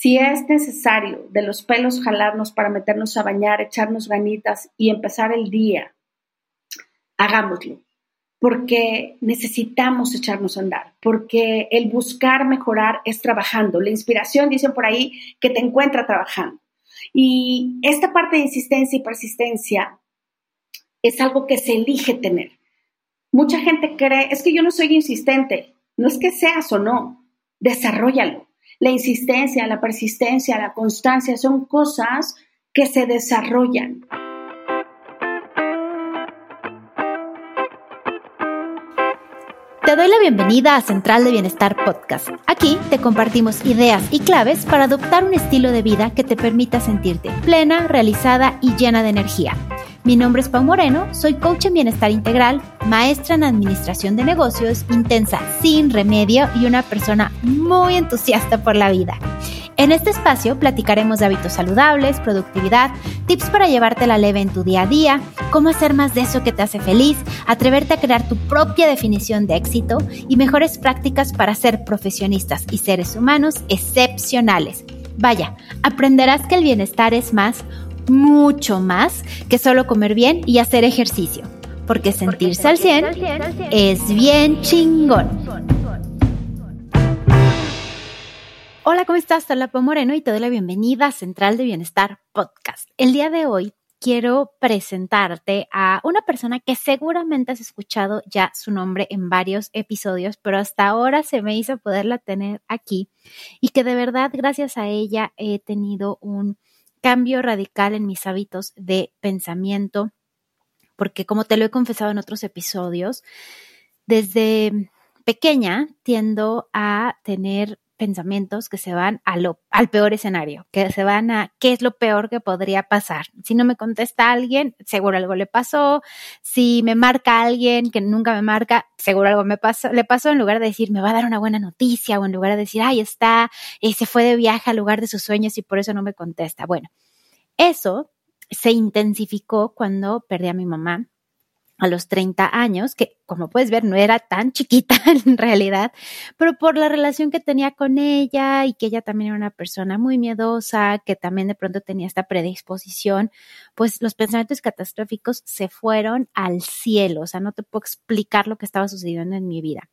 Si es necesario de los pelos jalarnos para meternos a bañar, echarnos ganitas y empezar el día, hagámoslo, porque necesitamos echarnos a andar, porque el buscar mejorar es trabajando. La inspiración, dicen por ahí, que te encuentra trabajando. Y esta parte de insistencia y persistencia es algo que se elige tener. Mucha gente cree, es que yo no soy insistente. No es que seas o no, desarrollalo. La insistencia, la persistencia, la constancia son cosas que se desarrollan. Te doy la bienvenida a Central de Bienestar Podcast. Aquí te compartimos ideas y claves para adoptar un estilo de vida que te permita sentirte plena, realizada y llena de energía. Mi nombre es Pau Moreno, soy coach en bienestar integral, maestra en administración de negocios, intensa sin remedio y una persona muy entusiasta por la vida. En este espacio platicaremos de hábitos saludables, productividad, tips para llevarte la leve en tu día a día, cómo hacer más de eso que te hace feliz, atreverte a crear tu propia definición de éxito y mejores prácticas para ser profesionistas y seres humanos excepcionales. Vaya, aprenderás que el bienestar es más mucho más que solo comer bien y hacer ejercicio, porque sentirse al 100 es bien chingón. Hola, ¿cómo estás? Lapo Moreno y te doy la bienvenida a Central de Bienestar Podcast. El día de hoy quiero presentarte a una persona que seguramente has escuchado ya su nombre en varios episodios, pero hasta ahora se me hizo poderla tener aquí y que de verdad gracias a ella he tenido un cambio radical en mis hábitos de pensamiento, porque como te lo he confesado en otros episodios, desde pequeña tiendo a tener pensamientos que se van a lo, al peor escenario, que se van a qué es lo peor que podría pasar. Si no me contesta alguien, seguro algo le pasó. Si me marca alguien que nunca me marca, seguro algo me pasó, le pasó en lugar de decir me va a dar una buena noticia o en lugar de decir, ay, está, y se fue de viaje al lugar de sus sueños y por eso no me contesta. Bueno, eso se intensificó cuando perdí a mi mamá a los 30 años, que como puedes ver no era tan chiquita en realidad, pero por la relación que tenía con ella y que ella también era una persona muy miedosa, que también de pronto tenía esta predisposición, pues los pensamientos catastróficos se fueron al cielo, o sea, no te puedo explicar lo que estaba sucediendo en mi vida.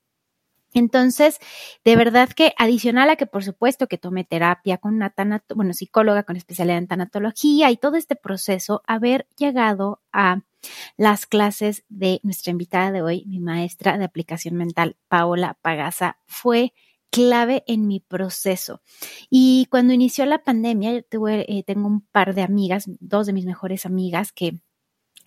Entonces, de verdad que adicional a que por supuesto que tomé terapia con una bueno, psicóloga con especialidad en tanatología y todo este proceso, haber llegado a las clases de nuestra invitada de hoy, mi maestra de aplicación mental, Paola Pagasa, fue clave en mi proceso. Y cuando inició la pandemia, yo eh, tengo un par de amigas, dos de mis mejores amigas que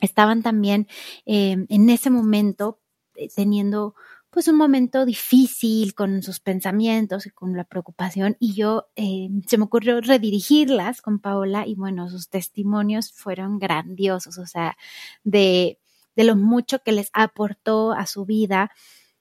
estaban también eh, en ese momento eh, teniendo pues un momento difícil con sus pensamientos y con la preocupación y yo eh, se me ocurrió redirigirlas con Paola y bueno, sus testimonios fueron grandiosos, o sea, de, de lo mucho que les aportó a su vida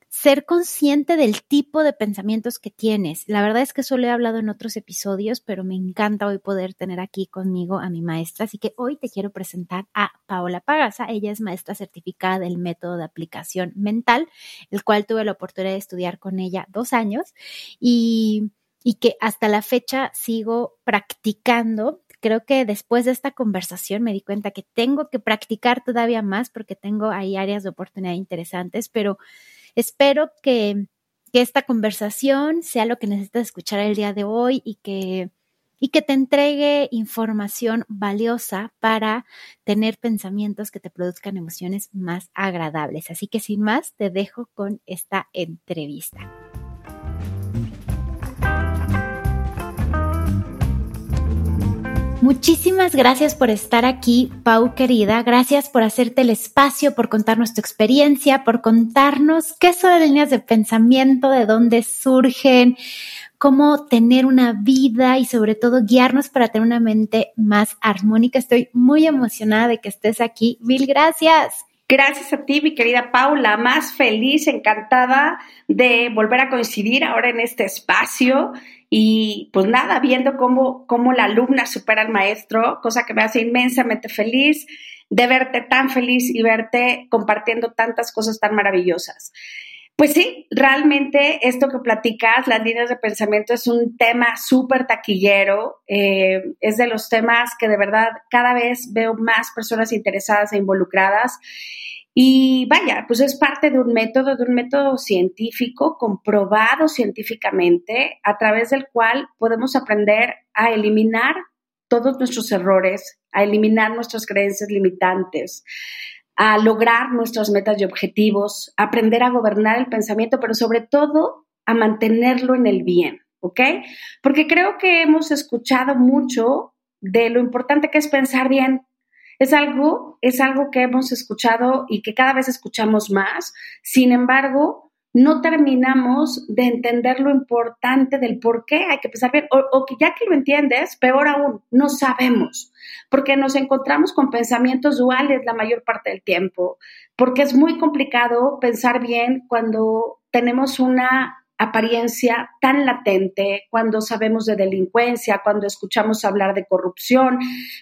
ser consciente del tipo de pensamientos que tienes. La verdad es que solo he hablado en otros episodios, pero me encanta hoy poder tener aquí conmigo a mi maestra. Así que hoy te quiero presentar a Paola Pagasa. Ella es maestra certificada del método de aplicación mental, el cual tuve la oportunidad de estudiar con ella dos años y, que hasta la fecha sigo practicando creo que después de esta conversación me di cuenta que tengo que practicar todavía más porque tengo ahí áreas de oportunidad interesantes, pero Espero que, esta conversación sea lo que necesitas escuchar el día de hoy y que, y que te entregue información valiosa para tener pensamientos que te produzcan emociones más agradables. Así que sin más, te dejo con esta entrevista. Muchísimas gracias por estar aquí, Pau querida. Gracias por hacerte el espacio, por contarnos tu experiencia, por contarnos qué son las líneas de pensamiento, de dónde surgen, cómo tener una vida y sobre todo guiarnos para tener una mente más armónica. Estoy muy emocionada de que estés aquí. Mil gracias. Gracias a ti, mi querida Paula, más feliz, encantada de volver a coincidir ahora en este espacio y pues nada, viendo cómo, cómo la alumna supera al maestro, cosa que me hace inmensamente feliz de verte tan feliz y verte compartiendo tantas cosas tan maravillosas. Pues sí, realmente esto que platicas, las líneas de pensamiento, es un tema súper taquillero. Eh, es de los temas que de verdad cada vez veo más personas interesadas e involucradas. Y vaya, pues es parte de un método, de un método científico, comprobado científicamente, a través del cual podemos aprender a eliminar todos nuestros errores, a eliminar nuestras creencias limitantes, a lograr nuestras metas y objetivos, aprender a gobernar el pensamiento, pero sobre todo a mantenerlo en el bien, ¿ok? Porque creo que hemos escuchado mucho de lo importante que es pensar bien. Es algo, es algo que hemos escuchado y que cada vez escuchamos más. Sin embargo, no terminamos de entender lo importante del por qué hay que pensar bien, o, que ya que lo entiendes, peor aún, no sabemos, porque nos encontramos con pensamientos duales la mayor parte del tiempo, porque es muy complicado pensar bien cuando tenemos una apariencia tan latente, cuando sabemos de delincuencia, cuando escuchamos hablar de corrupción,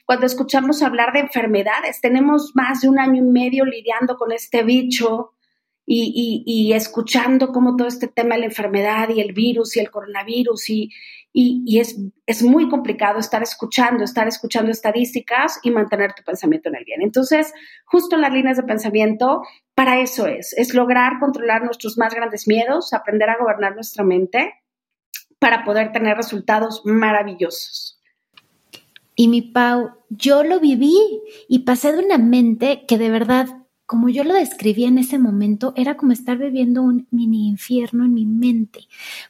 cuando escuchamos hablar de enfermedades. Tenemos más de un año y medio lidiando con este bicho y, escuchando cómo todo este tema de la enfermedad y el virus y el coronavirus y, es, muy complicado estar escuchando, estar escuchando estadísticas y mantener tu pensamiento en el bien. Entonces, justo las líneas de pensamiento, para eso es, es lograr controlar nuestros más grandes miedos, aprender a gobernar nuestra mente para poder tener resultados maravillosos. Y mi Pau, yo lo viví y pasé de una mente que de verdad como yo lo describí en ese momento, era como estar viviendo un mini infierno en mi mente.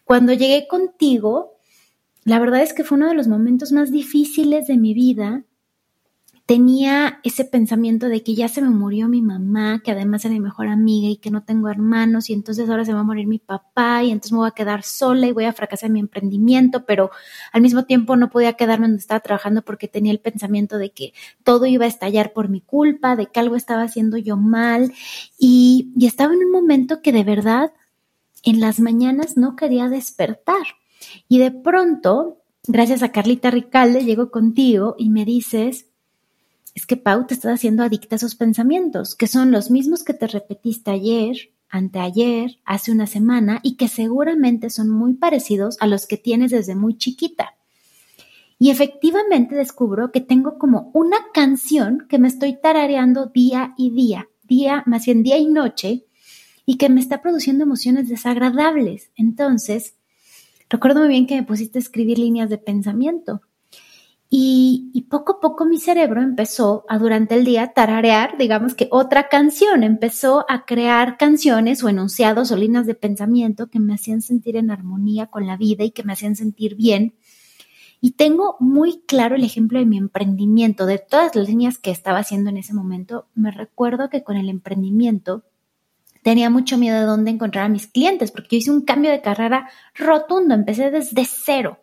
Cuando llegué contigo, la verdad es que fue uno de los momentos más difíciles de mi vida tenía ese pensamiento de que ya se me murió mi mamá, que además era mi mejor amiga y que no tengo hermanos y entonces ahora se va a morir mi papá y entonces me voy a quedar sola y voy a fracasar en mi emprendimiento, pero al mismo tiempo no podía quedarme donde estaba trabajando porque tenía el pensamiento de que todo iba a estallar por mi culpa, de que algo estaba haciendo yo mal y, y estaba en un momento que de verdad en las mañanas no quería despertar. Y de pronto, gracias a Carlita Ricalde, llego contigo y me dices, es que Pau te estás haciendo adicta a esos pensamientos, que son los mismos que te repetiste ayer, anteayer, hace una semana y que seguramente son muy parecidos a los que tienes desde muy chiquita. Y efectivamente descubro que tengo como una canción que me estoy tarareando día y día, día, más bien día y noche, y que me está produciendo emociones desagradables. Entonces, recuerdo muy bien que me pusiste a escribir líneas de pensamiento y, poco a poco mi cerebro empezó a durante el día tararear, digamos que otra canción, empezó a crear canciones o enunciados o líneas de pensamiento que me hacían sentir en armonía con la vida y que me hacían sentir bien. Y tengo muy claro el ejemplo de mi emprendimiento, de todas las líneas que estaba haciendo en ese momento. Me recuerdo que con el emprendimiento tenía mucho miedo de dónde encontrar a mis clientes, porque yo hice un cambio de carrera rotundo, empecé desde cero.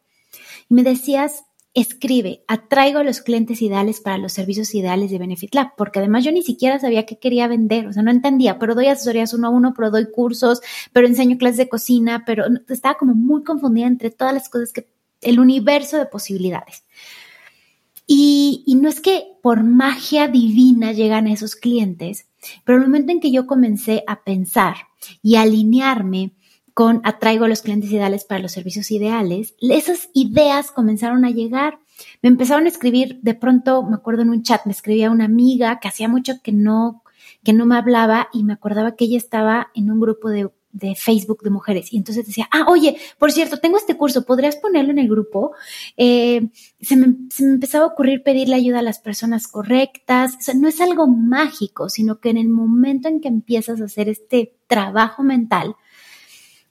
Y me decías, escribe, atraigo a los clientes ideales para los servicios ideales de Benefit Lab, porque además yo ni siquiera sabía qué quería vender, o sea, no entendía, pero doy asesorías uno a uno, pero doy cursos, pero enseño clases de cocina, pero estaba como muy confundida entre todas las cosas que, el universo de posibilidades. Y, y no es que por magia divina llegan esos clientes, pero el momento en que yo comencé a pensar y alinearme con atraigo a los clientes ideales para los servicios ideales, esas ideas comenzaron a llegar. Me empezaron a escribir, de pronto me acuerdo en un chat, me escribía una amiga que hacía mucho que no, que no me hablaba y me acordaba que ella estaba en un grupo de, Facebook de mujeres. Y entonces decía, ah, oye, por cierto, tengo este curso, ¿podrías ponerlo en el grupo? Eh, se, me, se, me, empezaba a ocurrir pedirle ayuda a las personas correctas. O sea, no es algo mágico, sino que en el momento en que empiezas a hacer este trabajo mental,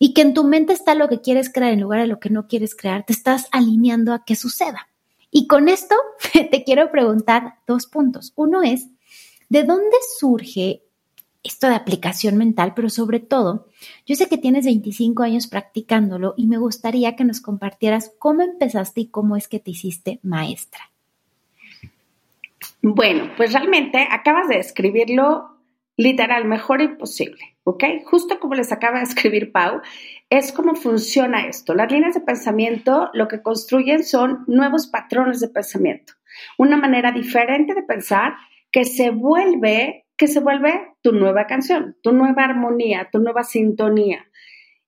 y que en tu mente está lo que quieres crear en lugar de lo que no quieres crear, te estás alineando a que suceda. Y con esto te quiero preguntar dos puntos. Uno es, ¿de dónde surge esto de aplicación mental? Pero sobre todo, yo sé que tienes 25 años practicándolo y me gustaría que nos compartieras cómo empezaste y cómo es que te hiciste maestra. Bueno, pues realmente acabas de describirlo literal, mejor imposible. ¿ok? Justo como les acaba de escribir Pau, es cómo funciona esto. Las líneas de pensamiento lo que construyen son nuevos patrones de pensamiento, una manera diferente de pensar que se vuelve que se vuelve tu nueva canción, tu nueva armonía, tu nueva sintonía.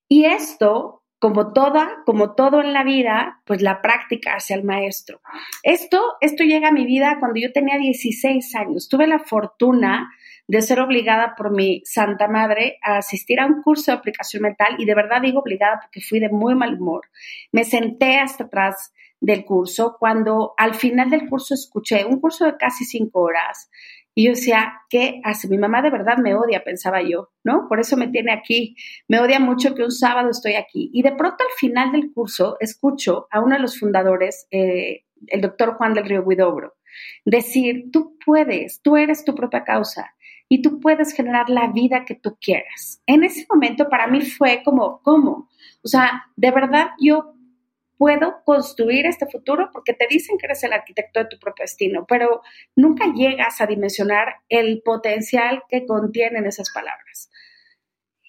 Y esto, como toda, como todo en la vida, pues la práctica hacia el maestro. Esto, esto llega a mi vida cuando yo tenía 16 años. Tuve la fortuna de ser obligada por mi santa madre a asistir a un curso de aplicación mental y de verdad digo obligada porque fui de muy mal humor. Me senté hasta atrás del curso cuando al final del curso escuché un curso de casi cinco horas y yo decía, ¿qué hace? Mi mamá de verdad me odia, pensaba yo, ¿no? Por eso me tiene aquí. Me odia mucho que un sábado estoy aquí. Y de pronto al final del curso escucho a uno de los fundadores, eh, el doctor Juan del Río Guidobro, decir, tú puedes, tú eres tu propia causa y tú puedes generar la vida que tú quieras. En ese momento para mí fue como, ¿cómo? O sea, de verdad yo puedo construir este futuro porque te dicen que eres el arquitecto de tu propio destino, pero nunca llegas a dimensionar el potencial que contienen esas palabras.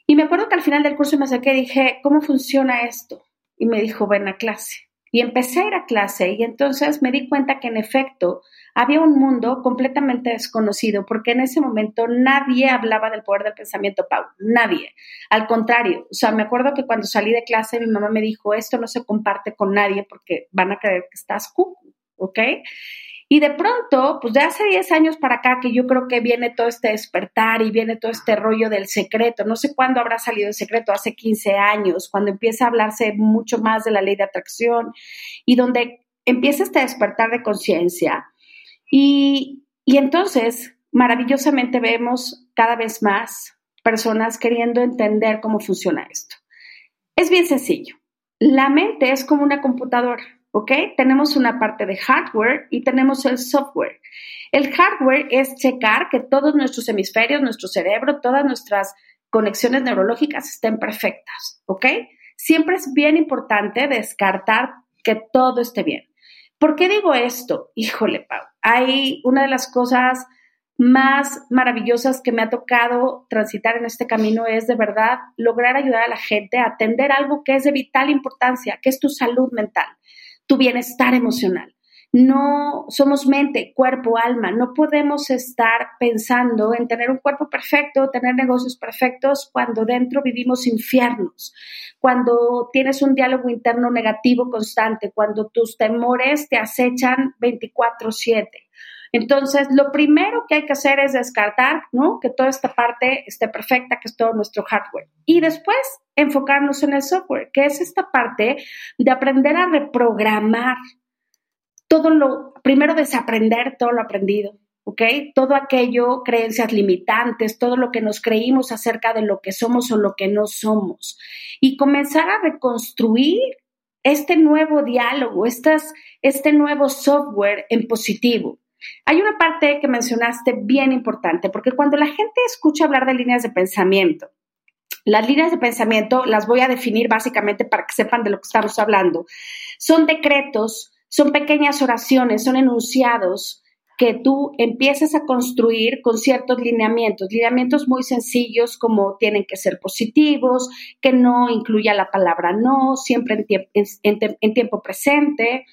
Y me acuerdo que al final del curso me acerqué y dije, ¿cómo funciona esto? Y me dijo, ven a clase. Y empecé a ir a clase y entonces me di cuenta que en efecto había un mundo completamente desconocido porque en ese momento nadie hablaba del poder del pensamiento, Pau, nadie. Al contrario, o sea, me acuerdo que cuando salí de clase mi mamá me dijo, esto no se comparte con nadie porque van a creer que estás cucu, ¿ok? Y de pronto, pues de hace 10 años para acá que yo creo que viene todo este despertar y viene todo este rollo del secreto. No sé cuándo habrá salido el secreto, hace 15 años, cuando empieza a hablarse mucho más de la ley de atracción y donde empieza este despertar de conciencia. Y, y entonces, maravillosamente vemos cada vez más personas queriendo entender cómo funciona esto. Es bien sencillo. La mente es como una computadora ¿ok? Tenemos una parte de hardware y tenemos el software. El hardware es checar que todos nuestros hemisferios, nuestro cerebro, todas nuestras conexiones neurológicas estén perfectas, ¿ok? Siempre es bien importante descartar que todo esté bien. ¿Por qué digo esto? Híjole, Pau, hay una de las cosas más maravillosas que me ha tocado transitar en este camino es de verdad lograr ayudar a la gente a atender algo que es de vital importancia, que es tu salud mental tu bienestar emocional. No somos mente, cuerpo, alma. No podemos estar pensando en tener un cuerpo perfecto, tener negocios perfectos cuando dentro vivimos infiernos, cuando tienes un diálogo interno negativo constante, cuando tus temores te acechan 24/7. Entonces, lo primero que hay que hacer es descartar, ¿no? Que toda esta parte esté perfecta, que es todo nuestro hardware. Y después enfocarnos en el software, que es esta parte de aprender a reprogramar todo lo, primero desaprender todo lo aprendido, ¿ok? Todo aquello, creencias limitantes, todo lo que nos creímos acerca de lo que somos o lo que no somos. Y comenzar a reconstruir este nuevo diálogo, este nuevo software en positivo. Hay una parte que mencionaste bien importante, porque cuando la gente escucha hablar de líneas de pensamiento, las líneas de pensamiento las voy a definir básicamente para que sepan de lo que estamos hablando. Son decretos, son pequeñas oraciones, son enunciados que tú empieces a construir con ciertos lineamientos, lineamientos muy sencillos como tienen que ser positivos, que no incluya la palabra no, siempre en tiempo presente,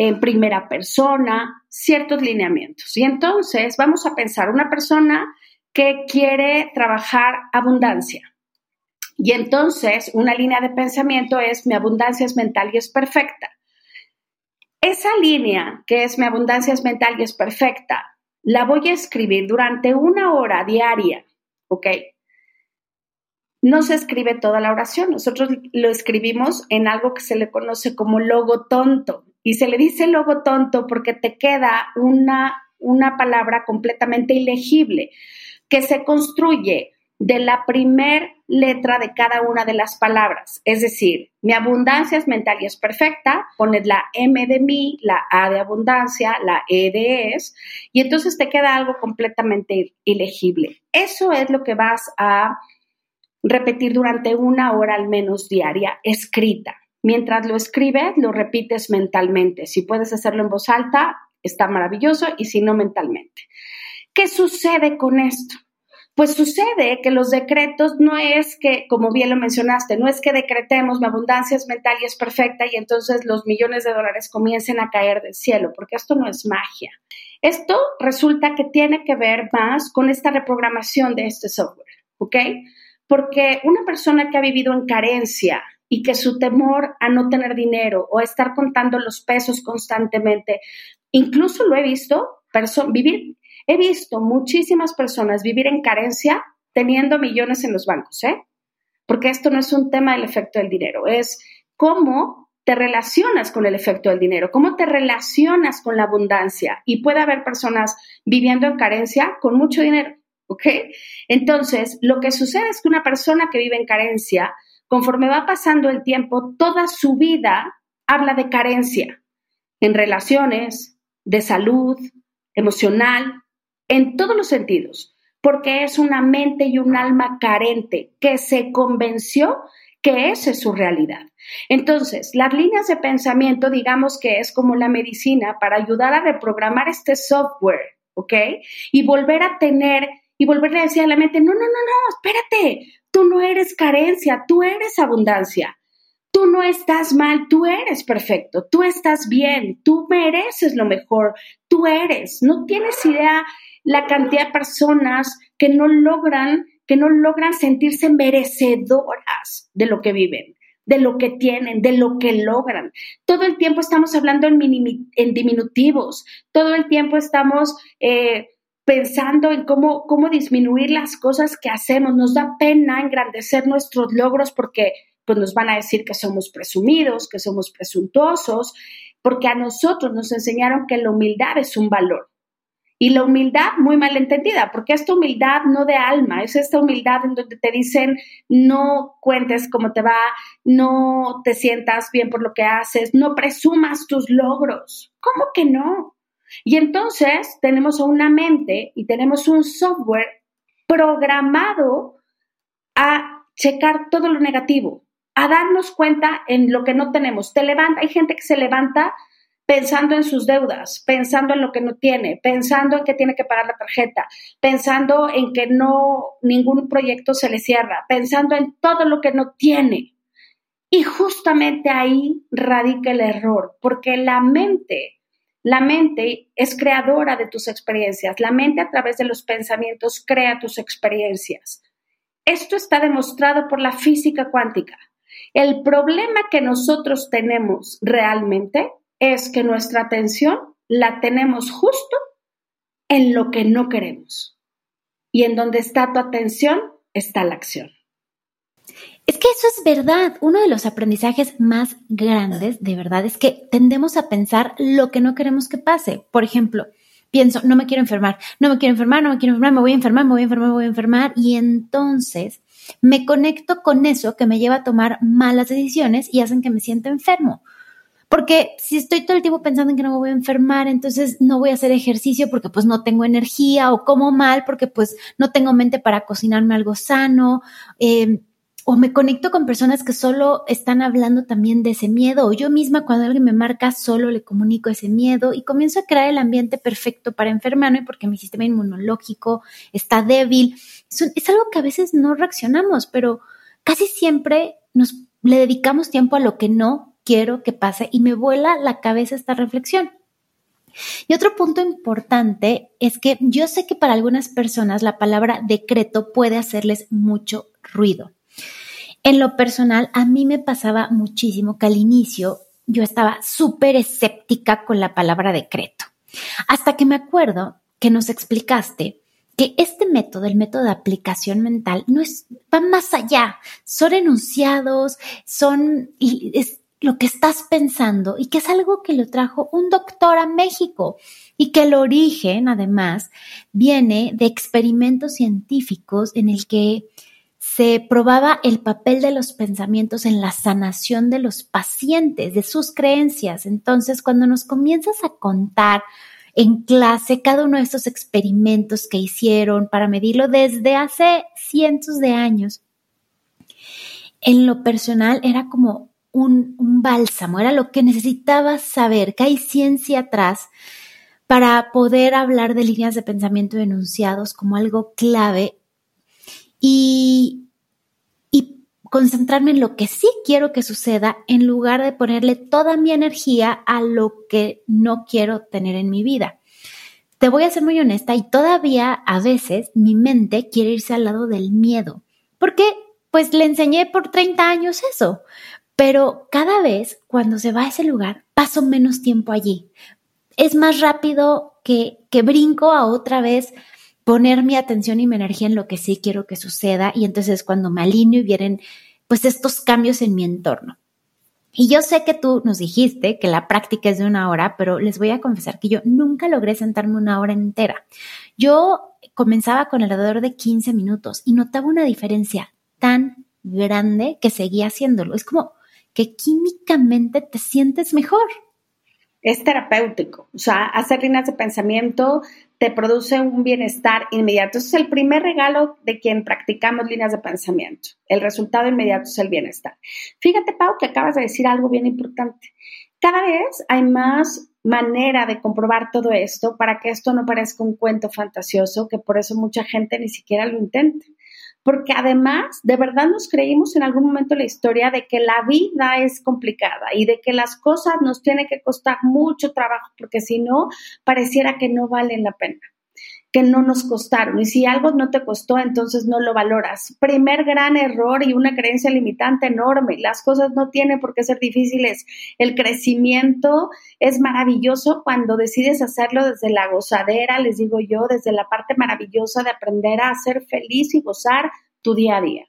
en primera persona, ciertos lineamientos. Y entonces vamos a pensar una persona que quiere trabajar abundancia. Y entonces una línea de pensamiento es mi abundancia es mental y es perfecta. Esa línea que es mi abundancia es mental y es perfecta, la voy a escribir durante una hora diaria, ¿ok? No se escribe toda la oración, nosotros lo escribimos en algo que se le conoce como logo tonto. Y se le dice logo tonto porque te queda una, una palabra completamente ilegible que se construye de la primer letra de cada una de las palabras. Es decir, mi abundancia es mental y es perfecta, pones la M de mí, la A de abundancia, la E de es, y entonces te queda algo completamente ilegible. Eso es lo que vas a repetir durante una hora al menos diaria, escrita. Mientras lo escribes, lo repites mentalmente. Si puedes hacerlo en voz alta, está maravilloso y si no mentalmente. ¿Qué sucede con esto? pues sucede que los decretos no es que, como bien lo mencionaste, no es que decretemos mi abundancia es mental y es perfecta y entonces los millones de dólares comiencen a caer del cielo, porque esto no es magia. Esto resulta que tiene que ver más con esta reprogramación de este software, ¿ok? Porque una persona que ha vivido en carencia y que su temor a no tener dinero o a estar contando los pesos constantemente, incluso lo he visto, vivir He visto muchísimas personas vivir en carencia teniendo millones en los bancos, ¿eh? Porque esto no es un tema del efecto del dinero, es cómo te relacionas con el efecto del dinero, cómo te relacionas con la abundancia. Y puede haber personas viviendo en carencia con mucho dinero, ¿ok? Entonces, lo que sucede es que una persona que vive en carencia, conforme va pasando el tiempo, toda su vida habla de carencia en relaciones, de salud, emocional, en todos los sentidos, porque es una mente y un alma carente que se convenció que esa es su realidad. Entonces, las líneas de pensamiento, digamos que es como la medicina para ayudar a reprogramar este software, ¿ok? Y volver a tener y volverle a decir a la mente, no, no, no, no, espérate, tú no eres carencia, tú eres abundancia. Tú no estás mal, tú eres perfecto, tú estás bien, tú mereces lo mejor, tú eres. No tienes idea la cantidad de personas que no logran, que no logran sentirse merecedoras de lo que viven, de lo que tienen, de lo que logran. Todo el tiempo estamos hablando en, diminutivos, todo el tiempo estamos eh, pensando en cómo, cómo disminuir las cosas que hacemos. Nos da pena engrandecer nuestros logros porque pues, nos van a decir que somos presumidos, que somos presuntuosos, porque a nosotros nos enseñaron que la humildad es un valor. Y la humildad muy mal entendida, porque esta humildad no de alma, es esta humildad en donde te dicen no cuentes cómo te va, no te sientas bien por lo que haces, no presumas tus logros. ¿Cómo que no? Y entonces tenemos una mente y tenemos un software programado a checar todo lo negativo, a darnos cuenta en lo que no tenemos. Te levanta, hay gente que se levanta pensando en sus deudas, pensando en lo que no tiene, pensando en que tiene que pagar la tarjeta, pensando en que no ningún proyecto se le cierra, pensando en todo lo que no tiene. Y justamente ahí radica el error, porque la mente, la mente es creadora de tus experiencias, la mente a través de los pensamientos crea tus experiencias. Esto está demostrado por la física cuántica. El problema que nosotros tenemos realmente es que nuestra atención la tenemos justo en lo que no queremos. Y en donde está tu atención está la acción. Es que eso es verdad. Uno de los aprendizajes más grandes, de verdad, es que tendemos a pensar lo que no queremos que pase. Por ejemplo, pienso, no me quiero enfermar, no me quiero enfermar, no me quiero enfermar, me voy a enfermar, me voy a enfermar, me voy a enfermar. Y entonces me conecto con eso que me lleva a tomar malas decisiones y hacen que me sienta enfermo. Porque si estoy todo el tiempo pensando en que no me voy a enfermar, entonces no voy a hacer ejercicio porque pues no tengo energía o como mal porque pues no tengo mente para cocinarme algo sano. Em, o me conecto con personas que solo están hablando también de ese miedo, o yo misma cuando alguien me marca solo le comunico ese miedo y comienzo a crear el ambiente perfecto para enfermarme porque mi sistema inmunológico está débil. Es, es algo que a veces no reaccionamos, pero casi siempre nos le dedicamos tiempo a lo que no quiero que pase y me vuela la cabeza esta reflexión. Y otro punto importante es que yo sé que para algunas personas la palabra decreto puede hacerles mucho ruido. En lo personal, a mí me pasaba muchísimo que al inicio yo estaba súper escéptica con la palabra decreto. Hasta que me acuerdo que nos explicaste que este método, el método de aplicación mental, no es, va más allá. Son enunciados, son, es, lo que estás pensando y que es algo que lo trajo un doctor a México y que el origen, además, viene de experimentos científicos en el que se probaba el papel de los pensamientos en la sanación de los pacientes, de sus creencias. Entonces, cuando nos comienzas a contar en clase cada uno de estos experimentos que hicieron para medirlo desde hace cientos de años, en lo personal era como un, bálsamo, era lo que necesitabas saber, que hay ciencia atrás para poder hablar de líneas de pensamiento denunciados como algo clave y, concentrarme en lo que sí quiero que suceda en lugar de ponerle toda mi energía a lo que no quiero tener en mi vida. Te voy a ser muy honesta y todavía a veces mi mente quiere irse al lado del miedo, porque pues le enseñé por 30 años eso, pero cada vez cuando se va a ese lugar paso menos tiempo allí. Es más rápido que, que brinco a otra vez poner mi atención y mi energía en lo que sí quiero que suceda y entonces cuando me alineo y vienen pues estos cambios en mi entorno. Y yo sé que tú nos dijiste que la práctica es de una hora, pero les voy a confesar que yo nunca logré sentarme una hora entera. Yo comenzaba con alrededor de 15 minutos y notaba una diferencia tan grande que seguía haciéndolo. Es como que químicamente te sientes mejor es terapéutico. O sea, hacer líneas de pensamiento te produce un bienestar inmediato. Ese es el primer regalo de quien practicamos líneas de pensamiento. El resultado inmediato es el bienestar. Fíjate, Pau, que acabas de decir algo bien importante. Cada vez hay más manera de comprobar todo esto para que esto no parezca un cuento fantasioso, que por eso mucha gente ni siquiera lo intenta porque además de verdad nos creímos en algún momento la historia de que la vida es complicada y de que las cosas nos tienen que costar mucho trabajo, porque si no, pareciera que no valen la pena que no nos costaron. Y si algo no te costó, entonces no lo valoras. Primer gran error y una creencia limitante enorme. Las cosas no tienen por qué ser difíciles. El crecimiento es maravilloso cuando decides hacerlo desde la gozadera, les digo yo, desde la parte maravillosa de aprender a ser feliz y gozar tu día a día.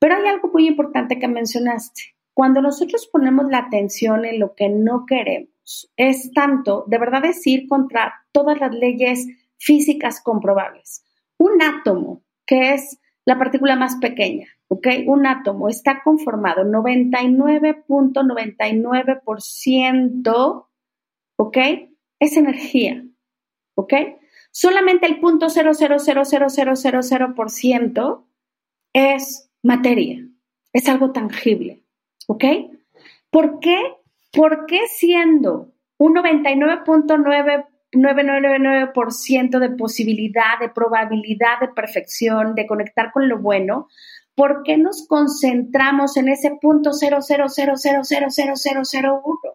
Pero hay algo muy importante que mencionaste. Cuando nosotros ponemos la atención en lo que no queremos, es tanto, de verdad, decir contra todas las leyes físicas comprobables. Un átomo, que es la partícula más pequeña, ¿ok? Un átomo está conformado 99.99%, ¿ok? Es energía, ¿ok? Solamente el punto ciento es materia, es algo tangible, ¿ok? ¿Por qué? ¿Por qué siendo un 99.9 999% de posibilidad, de probabilidad de perfección, de conectar con lo bueno, ¿por qué nos concentramos en ese punto 000000001?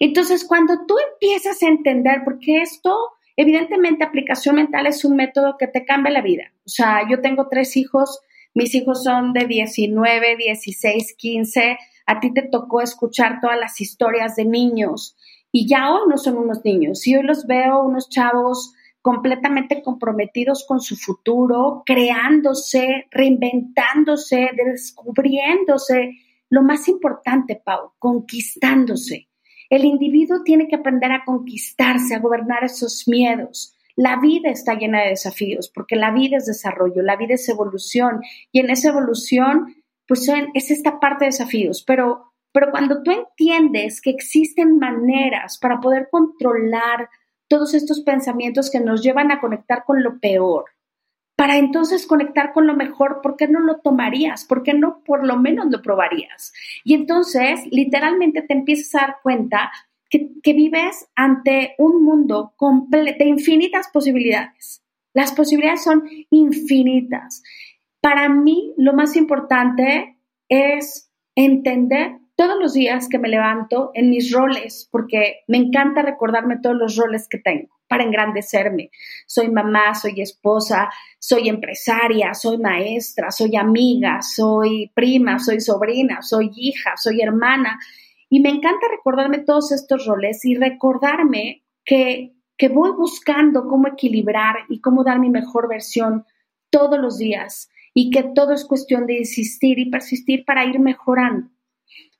Entonces, cuando tú empiezas a entender, porque esto, evidentemente, aplicación mental es un método que te cambia la vida. O sea, yo tengo tres hijos, mis hijos son de 19, 16, 15, a ti te tocó escuchar todas las historias de niños y ya hoy no son unos niños, y hoy los veo unos chavos completamente comprometidos con su futuro, creándose, reinventándose, descubriéndose. Lo más importante, Pau, conquistándose. El individuo tiene que aprender a conquistarse, a gobernar esos miedos. La vida está llena de desafíos, porque la vida es desarrollo, la vida es evolución, y en esa evolución, pues es esta parte de desafíos, pero pero cuando tú entiendes que existen maneras para poder controlar todos estos pensamientos que nos llevan a conectar con lo peor, para entonces conectar con lo mejor, ¿por qué no lo tomarías? ¿Por qué no por lo menos lo probarías? Y entonces literalmente te empiezas a dar cuenta que, vives ante un mundo de infinitas posibilidades. Las posibilidades son infinitas. Para mí lo más importante es entender todos los días que me levanto en mis roles, porque me encanta recordarme todos los roles que tengo para engrandecerme. Soy mamá, soy esposa, soy empresaria, soy maestra, soy amiga, soy prima, soy sobrina, soy hija, soy hermana. Y me encanta recordarme todos estos roles y recordarme que, que voy buscando cómo equilibrar y cómo dar mi mejor versión todos los días y que todo es cuestión de insistir y persistir para ir mejorando.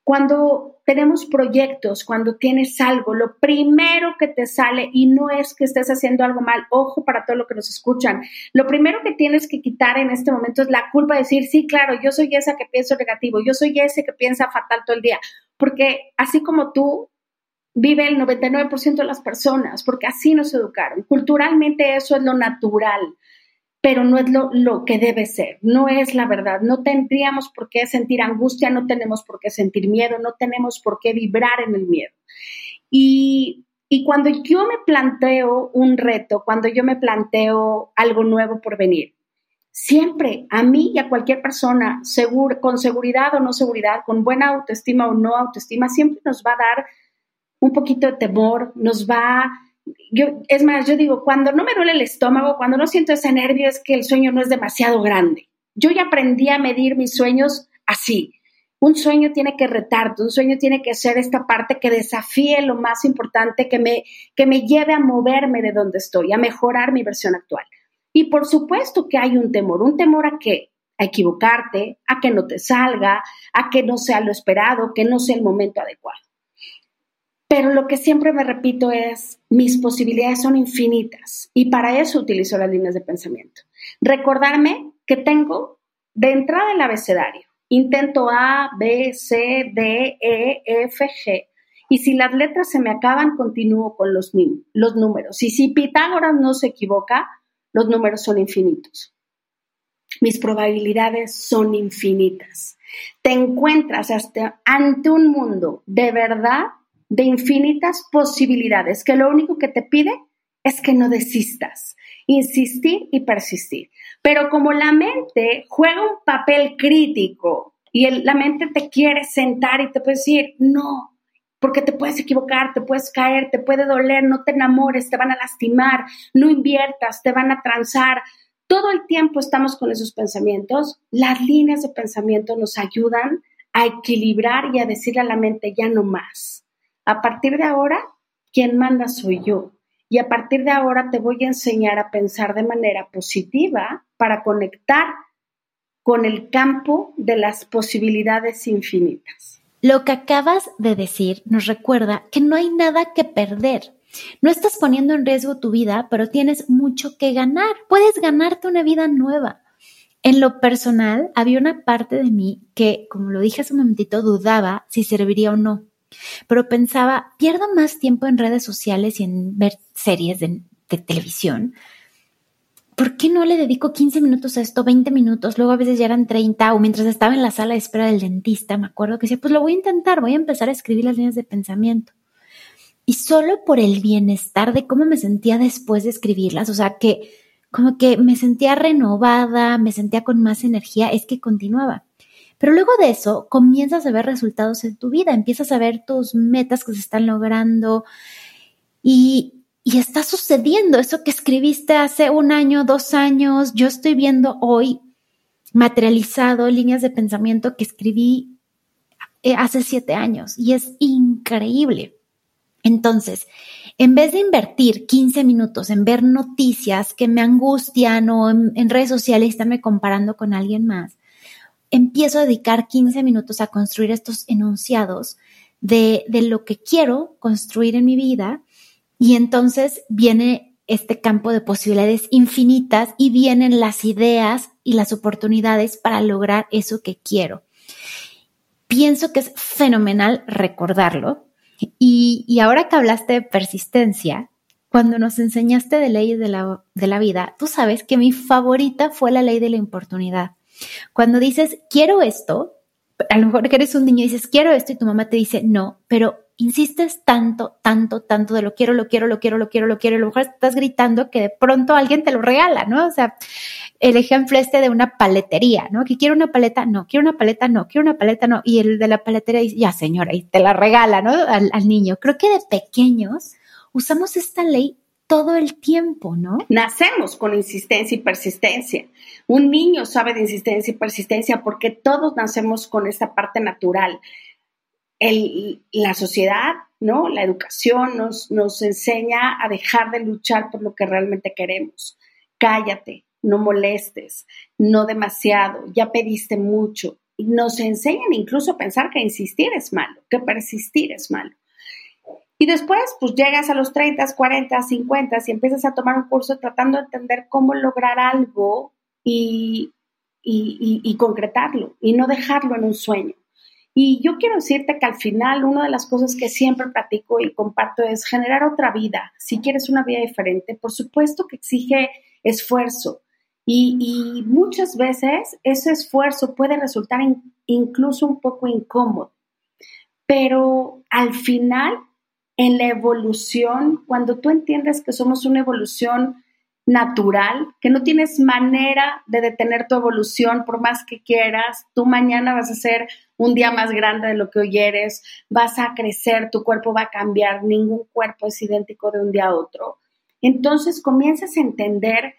Cuando tenemos proyectos, cuando tienes algo, lo primero que te sale, y no es que estés haciendo algo mal, ojo para todo lo que nos escuchan, lo primero que tienes que quitar en este momento es la culpa de decir, sí, claro, yo soy esa que pienso negativo, yo soy ese que piensa fatal todo el día, porque así como tú, vive el 99% de las personas, porque así nos educaron. Culturalmente eso es lo natural pero no es lo, que debe ser, no es la verdad. No tendríamos por qué sentir angustia, no tenemos por qué sentir miedo, no tenemos por qué vibrar en el miedo. Y, cuando yo me planteo un reto, cuando yo me planteo algo nuevo por venir, Siempre, a mí y a cualquier persona, con seguridad o no seguridad, con buena autoestima o no autoestima, siempre nos va a dar un poquito de temor, nos va... Es más, yo digo, cuando no me duele el estómago, cuando no siento ese nervio, es que el sueño no es demasiado grande. Yo ya aprendí a medir mis sueños así. Un sueño tiene que retarte, un sueño tiene que ser esta parte que desafíe lo más importante, que me, que me lleve a moverme de donde estoy, a mejorar mi versión actual. Y por supuesto que hay un temor, un temor a qué? A equivocarte, a que no te salga, a que no sea lo esperado, que no sea el momento adecuado. Pero lo que siempre me repito es, mis posibilidades son infinitas y para eso utilizo las líneas de pensamiento. Recordarme que tengo de entrada el abecedario, intento A, B, C, D, E, F, G. Y si las letras se me acaban, continúo con los, los números. Y si Pitágoras no se equivoca, los números son infinitos. Mis probabilidades son infinitas. Te encuentras hasta ante un mundo de verdad de infinitas posibilidades que lo único que te pide es que no desistas, insistir y persistir. Pero como la mente juega un papel crítico y la mente te quiere sentar y te puede decir, no, porque te puedes equivocar, te puedes caer, te puede doler, no te enamores, te van a lastimar, no inviertas, te van a transar. Todo el tiempo estamos con esos pensamientos. Las líneas de pensamiento nos ayudan a equilibrar y a decirle a la mente ya no más. A partir de ahora, quien manda soy yo. Y a partir de ahora te voy a enseñar a pensar de manera positiva para conectar con el campo de las posibilidades infinitas. Lo que acabas de decir nos recuerda que no hay nada que perder. No estás poniendo en riesgo tu vida, pero tienes mucho que ganar. Puedes ganarte una vida nueva. En lo personal, había una parte de mí que, como lo dije hace un momentito, dudaba si serviría o no. Pero pensaba, pierdo más tiempo en redes sociales y en ver series de, televisión ¿por qué no le dedico 15 minutos a esto, 20 minutos? Luego a veces ya eran 30 o mientras estaba en la sala de espera del dentista, me acuerdo que decía, pues lo voy a intentar, voy a empezar a escribir las líneas de pensamiento. Y solo por el bienestar de cómo me sentía después de escribirlas, o sea, que como que me sentía renovada, me sentía con más energía, es que continuaba. Pero luego de eso comienzas a ver resultados en tu vida, empiezas a ver tus metas que se están logrando y, está sucediendo eso que escribiste hace un año, dos años. Yo estoy viendo hoy materializado líneas de pensamiento que escribí eh, hace siete años y es increíble. Entonces, en vez de invertir 15 minutos en ver noticias que me angustian o en, redes sociales estarme comparando con alguien más, empiezo a dedicar 15 minutos a construir estos enunciados de, lo que quiero construir en mi vida y entonces viene este campo de posibilidades infinitas y vienen las ideas y las oportunidades para lograr eso que quiero. Pienso que es fenomenal recordarlo. Y, ahora que hablaste de persistencia, cuando nos enseñaste de leyes de la, de la vida, tú sabes que mi favorita fue la ley de la oportunidad. Cuando dices, quiero esto, a lo mejor que eres un niño y dices, quiero esto y tu mamá te dice, no, pero insistes tanto, tanto, tanto de lo quiero, lo quiero, lo quiero, lo quiero, lo quiero, y a lo mejor estás gritando que de pronto alguien te lo regala, ¿no? O sea, el ejemplo este de una paletería, ¿no? Que quiero una paleta, no, quiero una paleta, no, quiero una paleta, no. Y el de la paletería dice, ya señora, y te la regala, ¿no? Al, al niño. Creo que de pequeños usamos esta ley todo el tiempo, ¿no? Nacemos con insistencia y persistencia. Un niño sabe de insistencia y persistencia porque todos nacemos con esta parte natural la sociedad, ¿no? La educación nos, nos enseña a dejar de luchar por lo que realmente queremos. Cállate, no molestes, no demasiado, ya pediste mucho. Nos enseñan incluso a pensar que insistir es malo, que persistir es malo. Y después, pues llegas a los 30, 40, 50 y empiezas a tomar un curso tratando de entender cómo lograr algo y, y concretarlo y no dejarlo en un sueño. Y yo quiero decirte que al final una de las cosas que siempre platico y comparto es generar otra vida. Si quieres una vida diferente, por supuesto que exige esfuerzo. Y, muchas veces ese esfuerzo puede resultar incluso un poco incómodo. Pero al final, en la evolución, cuando tú entiendes que somos una evolución natural, que no tienes manera de detener tu evolución por más que quieras. Tú mañana vas a ser un día más grande de lo que hoy eres, vas a crecer, tu cuerpo va a cambiar, ningún cuerpo es idéntico de un día a otro. Entonces comienzas a entender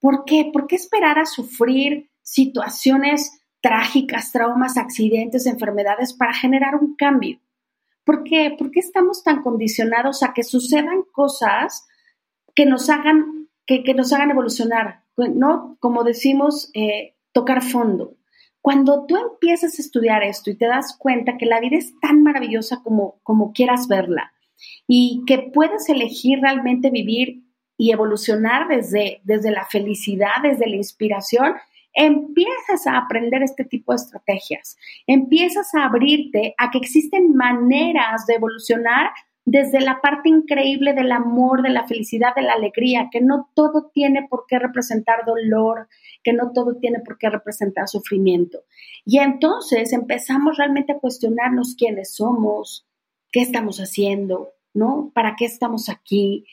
por qué, por qué esperar a sufrir situaciones trágicas, traumas, accidentes, enfermedades para generar un cambio. ¿Por qué? ¿Por qué estamos tan condicionados a que sucedan cosas que nos hagan, que, nos hagan evolucionar? ¿No? Como decimos, eh, tocar fondo. Cuando tú empiezas a estudiar esto y te das cuenta que la vida es tan maravillosa como, como quieras verla y que puedes elegir realmente vivir y evolucionar desde, desde la felicidad, desde la inspiración, empiezas a aprender este tipo de estrategias, empiezas a abrirte a que existen maneras de evolucionar desde la parte increíble del amor, de la felicidad, de la alegría, que no todo tiene por qué representar dolor, que no todo tiene por qué representar sufrimiento. Y entonces empezamos realmente a cuestionarnos quiénes somos, qué estamos haciendo, ¿no? ¿Para qué estamos aquí?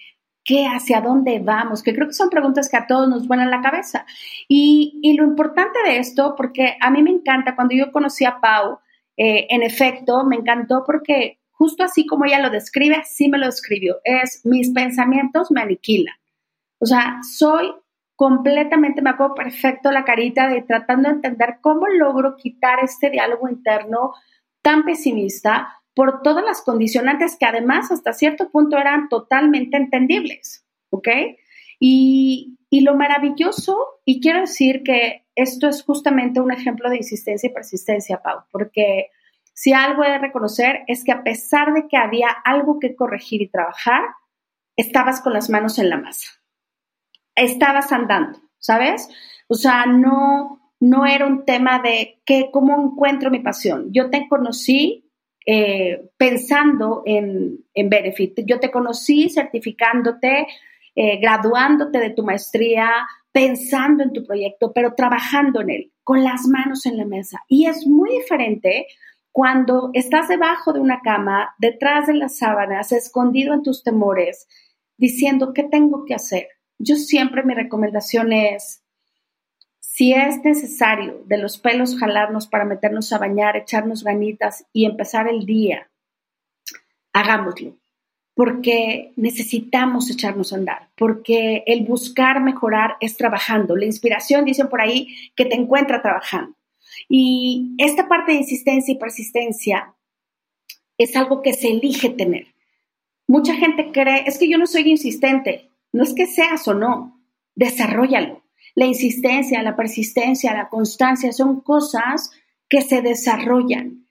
¿Qué, hacia dónde vamos? Que creo que son preguntas que a todos nos a la cabeza. Y, y, lo importante de esto, porque a mí me encanta, cuando yo conocí a Pau, eh, en efecto, me encantó porque justo así como ella lo describe, así me lo describió. Es mis pensamientos me aniquilan. O sea, soy completamente, me acuerdo perfecto la carita de tratando de entender cómo logro quitar este diálogo interno tan pesimista por todas las condicionantes que además hasta cierto punto eran totalmente entendibles, ¿ok? Y, y lo maravilloso, y quiero decir que esto es justamente un ejemplo de insistencia y persistencia, Pau, porque si algo he de reconocer es que a pesar de que había algo que corregir y trabajar, estabas con las manos en la masa. Estabas andando, ¿sabes? O sea, no, no era un tema de que, cómo encuentro mi pasión. Yo te conocí eh, pensando en, en Benefit. Yo te conocí certificándote, eh, graduándote de tu maestría, pensando en tu proyecto, pero trabajando en él, con las manos en la mesa. Y es muy diferente cuando estás debajo de una cama, detrás de las sábanas, escondido en tus temores, diciendo, ¿qué tengo que hacer? Yo siempre mi recomendación es, si es necesario de los pelos jalarnos para meternos a bañar, echarnos ganitas y empezar el día, hagámoslo, porque necesitamos echarnos a andar, porque el buscar mejorar es trabajando. La inspiración, dicen por ahí, que te encuentra trabajando. Y esta parte de insistencia y persistencia es algo que se elige tener. Mucha gente cree, es que yo no soy insistente. No es que seas o no, desarrollalo. La insistencia, la persistencia, la constancia son cosas que se desarrollan.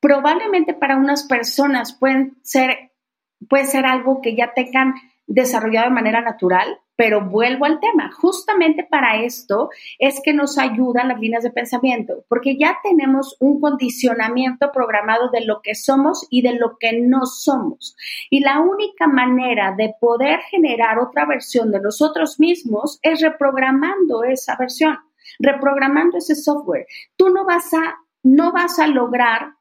Probablemente para unas personas pueden ser, puede ser algo que ya tengan desarrollado de manera natural, pero vuelvo al tema, justamente para esto es que nos ayudan las líneas de pensamiento, porque ya tenemos un condicionamiento programado de lo que somos y de lo que no somos. Y la única manera de poder generar otra versión de nosotros mismos es reprogramando esa versión, reprogramando ese software. Tú no vas a, no vas a lograr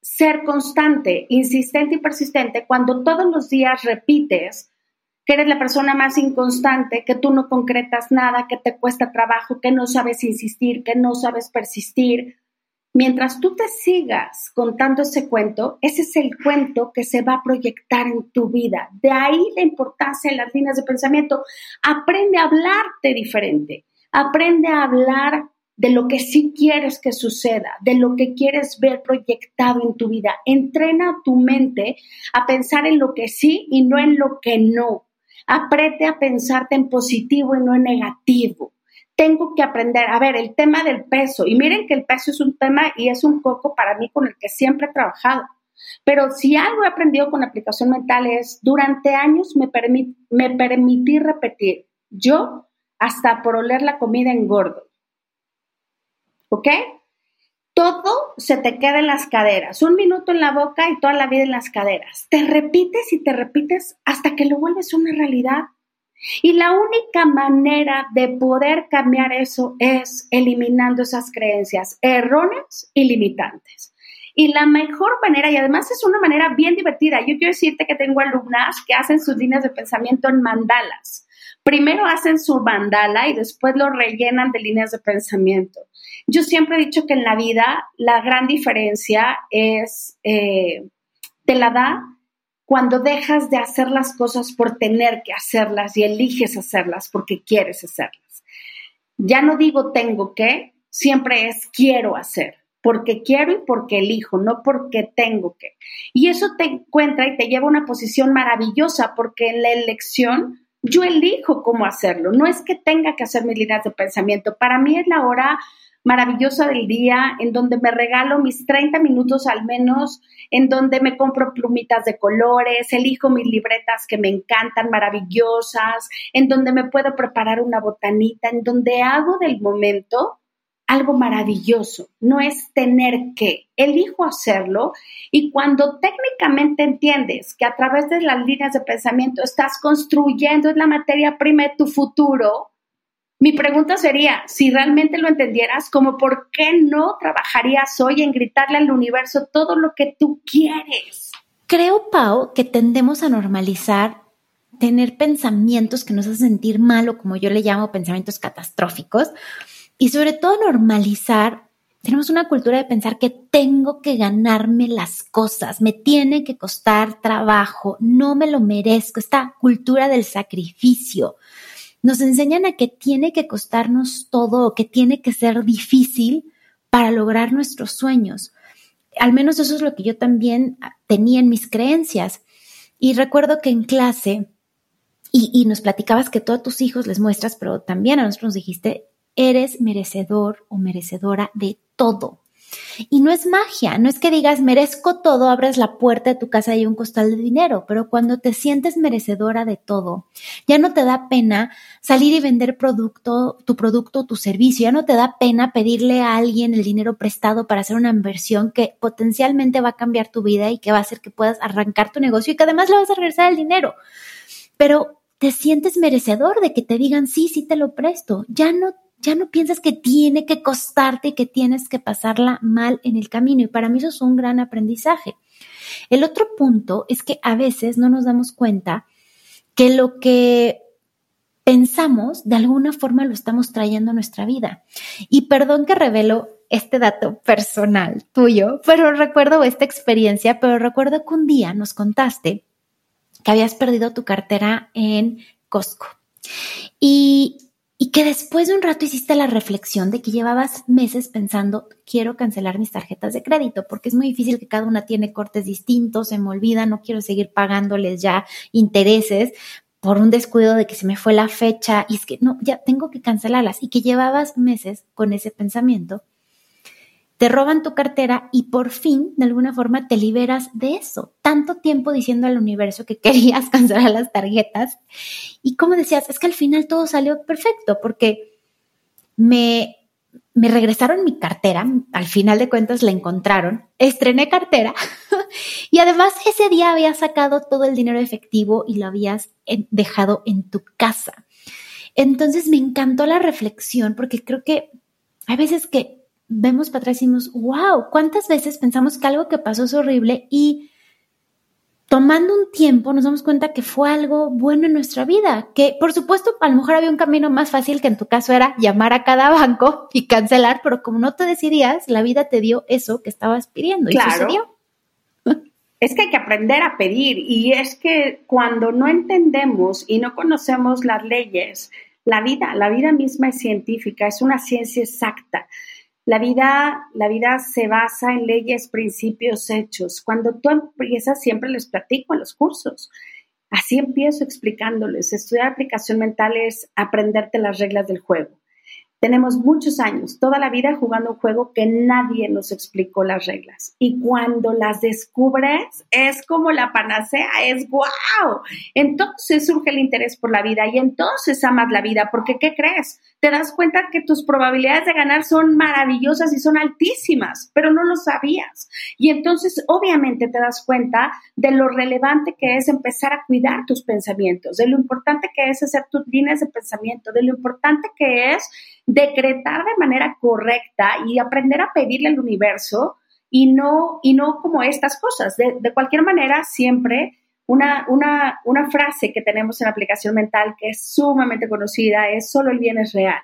ser constante, insistente y persistente cuando todos los días repites que eres la persona más inconstante, que tú no concretas nada, que te cuesta trabajo, que no sabes insistir, que no sabes persistir. Mientras tú te sigas contando ese cuento, ese es el cuento que se va a proyectar en tu vida. De ahí la importancia en las líneas de pensamiento. Aprende a hablarte diferente. Aprende a hablar de lo que sí quieres que suceda, de lo que quieres ver proyectado en tu vida. Entrena tu mente a pensar en lo que sí y no en lo que no. Aprende a pensarte en positivo y no en negativo. Tengo que aprender, a ver, el tema del peso, y miren que el peso es un tema y es un coco para mí con el que siempre he trabajado. Pero si algo he aprendido con aplicación mental es, durante años me, me permití repetir, yo hasta por oler la comida engordo. ¿Ok? Todo se te queda en las caderas, un minuto en la boca y toda la vida en las caderas. Te repites y te repites hasta que lo vuelves una realidad. Y la única manera de poder cambiar eso es eliminando esas creencias erróneas y limitantes. Y la mejor manera, y además es una manera bien divertida, yo quiero decirte que tengo alumnas que hacen sus líneas de pensamiento en mandalas primero hacen su mandala y después lo rellenan de líneas de pensamiento. Yo siempre he dicho que en la vida la gran diferencia es, eh, te la da cuando dejas de hacer las cosas por tener que hacerlas y eliges hacerlas porque quieres hacerlas. Ya no digo tengo que, siempre es quiero hacer, porque quiero y porque elijo, no porque tengo que. Y eso te encuentra y te lleva a una posición maravillosa porque en la elección yo elijo cómo hacerlo. No es que tenga que hacer mis líneas de pensamiento. Para mí es la hora maravillosa del día en donde me regalo mis 30 minutos al menos, en donde me compro plumitas de colores, elijo mis libretas que me encantan, maravillosas, en donde me puedo preparar una botanita, en donde hago del momento algo maravilloso, no es tener que, elijo hacerlo y cuando técnicamente entiendes que a través de las líneas de pensamiento estás construyendo la materia prima de tu futuro, mi pregunta sería, si realmente lo entendieras, como por qué no trabajarías hoy en gritarle al universo todo lo que tú quieres. Creo, Pau, que tendemos a normalizar tener pensamientos que nos hacen sentir mal o como yo le llamo pensamientos catastróficos y sobre todo normalizar tenemos una cultura de pensar que tengo que ganarme las cosas, me tiene que costar trabajo, no me lo merezco, esta cultura del sacrificio. Nos enseñan a que tiene que costarnos todo que tiene que ser difícil para lograr nuestros sueños. Al menos eso es lo que yo también tenía en mis creencias. Y recuerdo que en clase, y, y nos platicabas que todos tus hijos les muestras, pero también a nosotros nos dijiste, eres merecedor o merecedora de todo. Y no es magia, no es que digas merezco todo, abres la puerta de tu casa y hay un costal de dinero, pero cuando te sientes merecedora de todo, ya no te da pena salir y vender producto, tu producto, tu servicio, ya no te da pena pedirle a alguien el dinero prestado para hacer una inversión que potencialmente va a cambiar tu vida y que va a hacer que puedas arrancar tu negocio y que además le vas a regresar el dinero. Pero te sientes merecedor de que te digan sí, sí te lo presto. Ya no ya no piensas que tiene que costarte y que tienes que pasarla mal en el camino. Y para mí eso es un gran aprendizaje. El otro punto es que a veces no nos damos cuenta que lo que pensamos de alguna forma lo estamos trayendo a nuestra vida. Y perdón que revelo este dato personal tuyo, pero recuerdo esta experiencia, pero recuerdo que un día nos contaste que habías perdido tu cartera en Costco. Y y que después de un rato hiciste la reflexión de que llevabas meses pensando, quiero cancelar mis tarjetas de crédito, porque es muy difícil que cada una tiene cortes distintos, se me olvida, no quiero seguir pagándoles ya intereses por un descuido de que se me fue la fecha y es que no, ya tengo que cancelarlas. Y que llevabas meses con ese pensamiento te roban tu cartera y por fin, de alguna forma, te liberas de eso. Tanto tiempo diciendo al universo que querías cancelar las tarjetas. Y como decías, es que al final todo salió perfecto porque me, me regresaron mi cartera, al final de cuentas la encontraron, estrené cartera y además ese día había sacado todo el dinero efectivo y lo habías dejado en tu casa. Entonces me encantó la reflexión porque creo que hay veces que vemos para atrás y decimos, wow, ¿cuántas veces pensamos que algo que pasó es horrible y tomando un tiempo nos damos cuenta que fue algo bueno en nuestra vida? Que por supuesto a lo mejor había un camino más fácil que en tu caso era llamar a cada banco y cancelar, pero como no te decidías, la vida te dio eso que estabas pidiendo y sucedió. Es que hay que aprender a pedir y es que cuando no entendemos y no conocemos las leyes, la vida, la vida misma es científica, es una ciencia exacta. La vida, la vida se basa en leyes, principios, hechos. Cuando tú empiezas, siempre les platico en los cursos. Así empiezo explicándoles. Estudiar aplicación mental es aprenderte las reglas del juego. Tenemos muchos años, toda la vida jugando un juego que nadie nos explicó las reglas. Y cuando las descubres, es como la panacea, es wow. Entonces surge el interés por la vida y entonces amas la vida, porque ¿qué crees? Te das cuenta que tus probabilidades de ganar son maravillosas y son altísimas, pero no lo sabías. Y entonces obviamente te das cuenta de lo relevante que es empezar a cuidar tus pensamientos, de lo importante que es hacer tus líneas de pensamiento, de lo importante que es decretar de manera correcta y aprender a pedirle al universo y no, y no como estas cosas. De, de cualquier manera, siempre una, una, una frase que tenemos en la aplicación mental que es sumamente conocida, es solo el bien es real.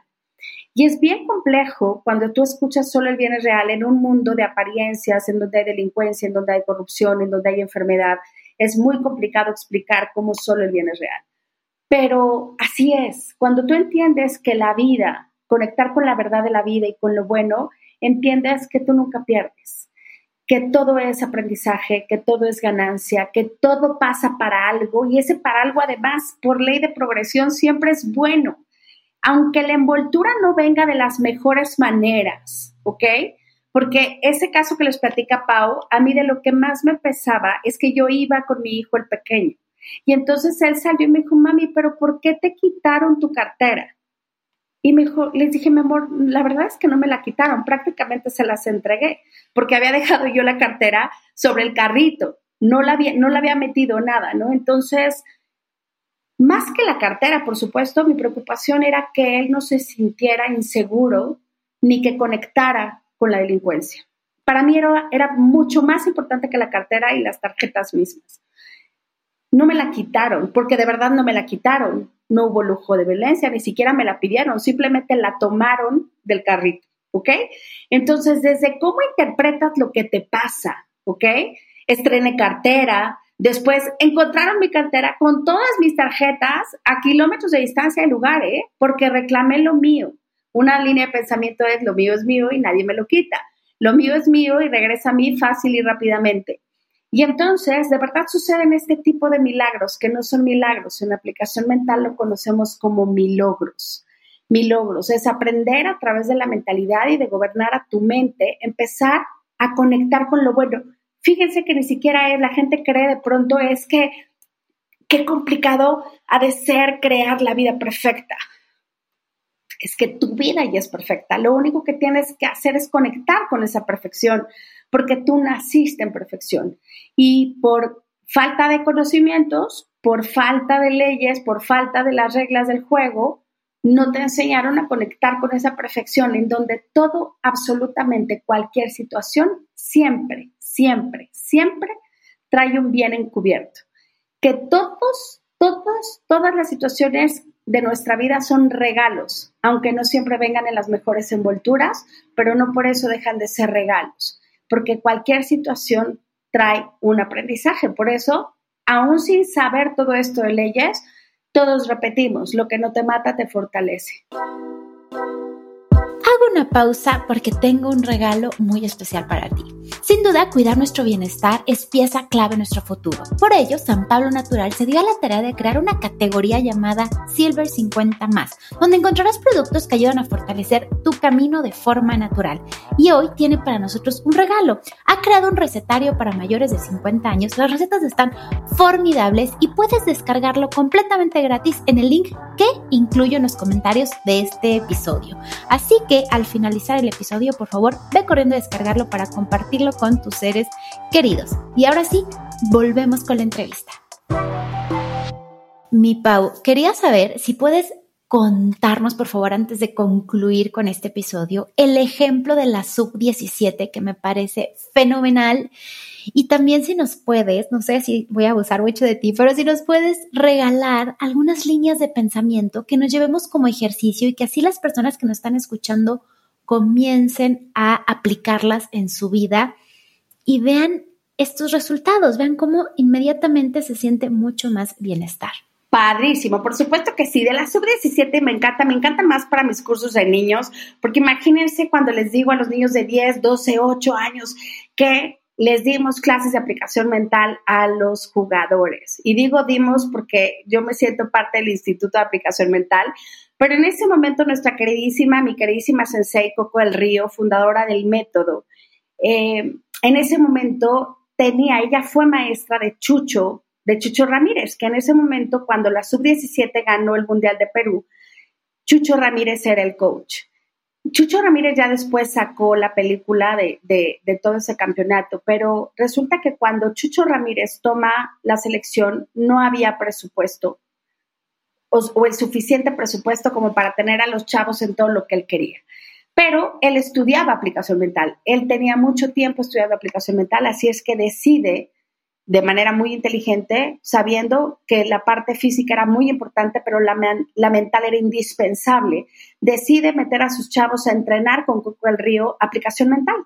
Y es bien complejo cuando tú escuchas solo el bien es real en un mundo de apariencias, en donde hay delincuencia, en donde hay corrupción, en donde hay enfermedad. Es muy complicado explicar cómo solo el bien es real. Pero así es, cuando tú entiendes que la vida, conectar con la verdad de la vida y con lo bueno, entiendes que tú nunca pierdes, que todo es aprendizaje, que todo es ganancia, que todo pasa para algo y ese para algo además, por ley de progresión, siempre es bueno aunque la envoltura no venga de las mejores maneras, ¿ok? Porque ese caso que les platica Pau, a mí de lo que más me pesaba es que yo iba con mi hijo el pequeño. Y entonces él salió y me dijo, mami, pero ¿por qué te quitaron tu cartera? Y me les dije, mi amor, la verdad es que no me la quitaron, prácticamente se las entregué, porque había dejado yo la cartera sobre el carrito, no la había, no la había metido nada, ¿no? Entonces, más que la cartera, por supuesto, mi preocupación era que él no se sintiera inseguro ni que conectara con la delincuencia. Para mí era, mucho más importante que la cartera y las tarjetas mismas. No me la quitaron, porque de verdad no me la quitaron. No hubo lujo de violencia, ni siquiera me la pidieron, simplemente la tomaron del carrito, ¿ok? Entonces, desde cómo interpretas lo que te pasa, ¿ok? Estrene cartera, Después encontraron mi cartera con todas mis tarjetas a kilómetros de distancia del lugar, ¿eh? porque reclamé lo mío. Una línea de pensamiento es lo mío es mío y nadie me lo quita. Lo mío es mío y regresa a mí fácil y rápidamente. Y entonces, de verdad suceden este tipo de milagros, que no son milagros. En aplicación mental lo conocemos como milogros. Milogros es aprender a través de la mentalidad y de gobernar a tu mente, empezar a conectar con lo bueno. Fíjense que ni siquiera es, la gente cree de pronto es que qué complicado ha de ser crear la vida perfecta. Es que tu vida ya es perfecta. Lo único que tienes que hacer es conectar con esa perfección, porque tú naciste en perfección. Y por falta de conocimientos, por falta de leyes, por falta de las reglas del juego, no te enseñaron a conectar con esa perfección en donde todo, absolutamente cualquier situación, siempre, siempre, siempre trae un bien encubierto. Que todos, todos, todas las situaciones de nuestra vida son regalos, aunque no siempre vengan en las mejores envolturas, pero no por eso dejan de ser regalos, porque cualquier situación trae un aprendizaje. Por eso, aún sin saber todo esto de leyes, todos repetimos, lo que no te mata te fortalece. Una pausa porque tengo un regalo muy especial para ti. Sin duda, cuidar nuestro bienestar es pieza clave en nuestro futuro. Por ello, San Pablo Natural se dio a la tarea de crear una categoría llamada Silver 50 más, donde encontrarás productos que ayudan a fortalecer tu camino de forma natural. Y hoy tiene para nosotros un regalo. Ha creado un recetario para mayores de 50 años. Las recetas están formidables y puedes descargarlo completamente gratis en el link que incluyo en los comentarios de este episodio. Así que al finalizar el episodio, por favor, ve corriendo a descargarlo para compartirlo con tus seres queridos. Y ahora sí, volvemos con la entrevista. Mi Pau, quería saber si puedes contarnos, por favor, antes de concluir con este episodio, el ejemplo de la sub-17 que me parece fenomenal. Y también si nos puedes, no sé si voy a abusar mucho de ti, pero si nos puedes regalar algunas líneas de pensamiento que nos llevemos como ejercicio y que así las personas que nos están escuchando comiencen a aplicarlas en su vida y vean estos resultados, vean cómo inmediatamente se siente mucho más bienestar. Padrísimo, por supuesto que sí, de la sub-17 me encanta, me encanta más para mis cursos de niños, porque imagínense cuando les digo a los niños de 10, 12, 8 años que les dimos clases de aplicación mental a los jugadores. Y digo dimos porque yo me siento parte del Instituto de Aplicación Mental, pero en ese momento nuestra queridísima, mi queridísima Sensei Coco del Río, fundadora del método, eh, en ese momento tenía, ella fue maestra de Chucho, de Chucho Ramírez, que en ese momento cuando la sub-17 ganó el Mundial de Perú, Chucho Ramírez era el coach. Chucho Ramírez ya después sacó la película de, de, todo ese campeonato, pero resulta que cuando Chucho Ramírez toma la selección no había presupuesto o, el suficiente presupuesto como para tener a los chavos en todo lo que él quería. Pero él estudiaba aplicación mental, él tenía mucho tiempo estudiando aplicación mental, así es que decide de manera muy inteligente, sabiendo que la parte física era muy importante, pero la, la, mental era indispensable, decide meter a sus chavos a entrenar con Coco del Río aplicación mental.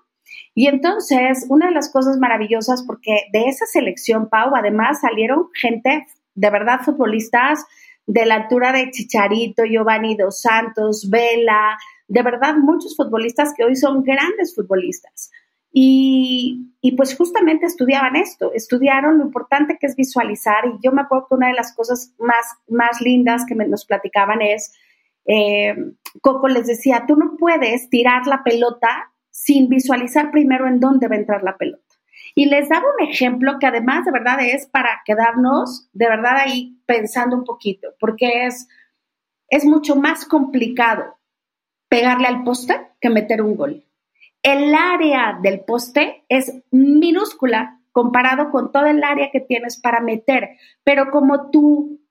Y entonces, una de las cosas maravillosas, porque de esa selección, Pau, además salieron gente, de verdad, futbolistas de la altura de Chicharito, Giovanni Dos Santos, Vela, de verdad, muchos futbolistas que hoy son grandes futbolistas. Y, pues justamente estudiaban esto, estudiaron lo importante que es visualizar y yo me acuerdo que una de las cosas más, más lindas que nos platicaban es, eh, Coco les decía, tú no puedes tirar la pelota sin visualizar primero en dónde va a entrar la pelota. Y les daba un ejemplo que además de verdad es para quedarnos de verdad ahí pensando un poquito, porque es, es mucho más complicado pegarle al poste que meter un gol. El área del poste es minúscula comparado con todo el área que tienes para meter, pero como tú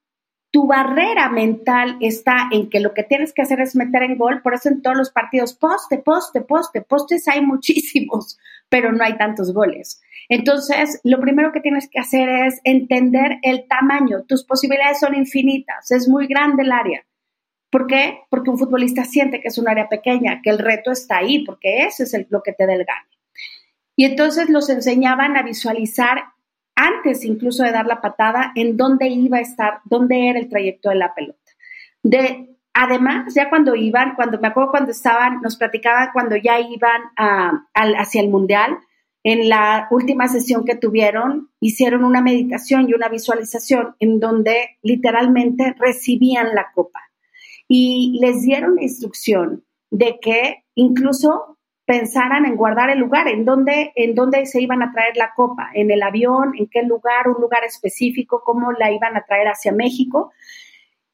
tu barrera mental está en que lo que tienes que hacer es meter en gol, por eso en todos los partidos, poste, poste, poste, postes hay muchísimos, pero no hay tantos goles. Entonces, lo primero que tienes que hacer es entender el tamaño, tus posibilidades son infinitas, es muy grande el área. ¿Por qué? Porque un futbolista siente que es un área pequeña, que el reto está ahí, porque eso es lo que te el. Y entonces los enseñaban a visualizar antes incluso de dar la patada, en dónde iba a estar, dónde era el trayecto de la pelota. De, además, ya cuando iban, cuando me acuerdo cuando estaban, nos platicaban cuando ya iban hacia el Mundial, en la última sesión que tuvieron, hicieron una meditación y una visualización en donde literalmente recibían la copa. Y les dieron la instrucción de que incluso pensaran en guardar el lugar, en dónde, en se iban a traer la copa, en el avión, en qué lugar, un lugar específico, cómo la iban a traer hacia México.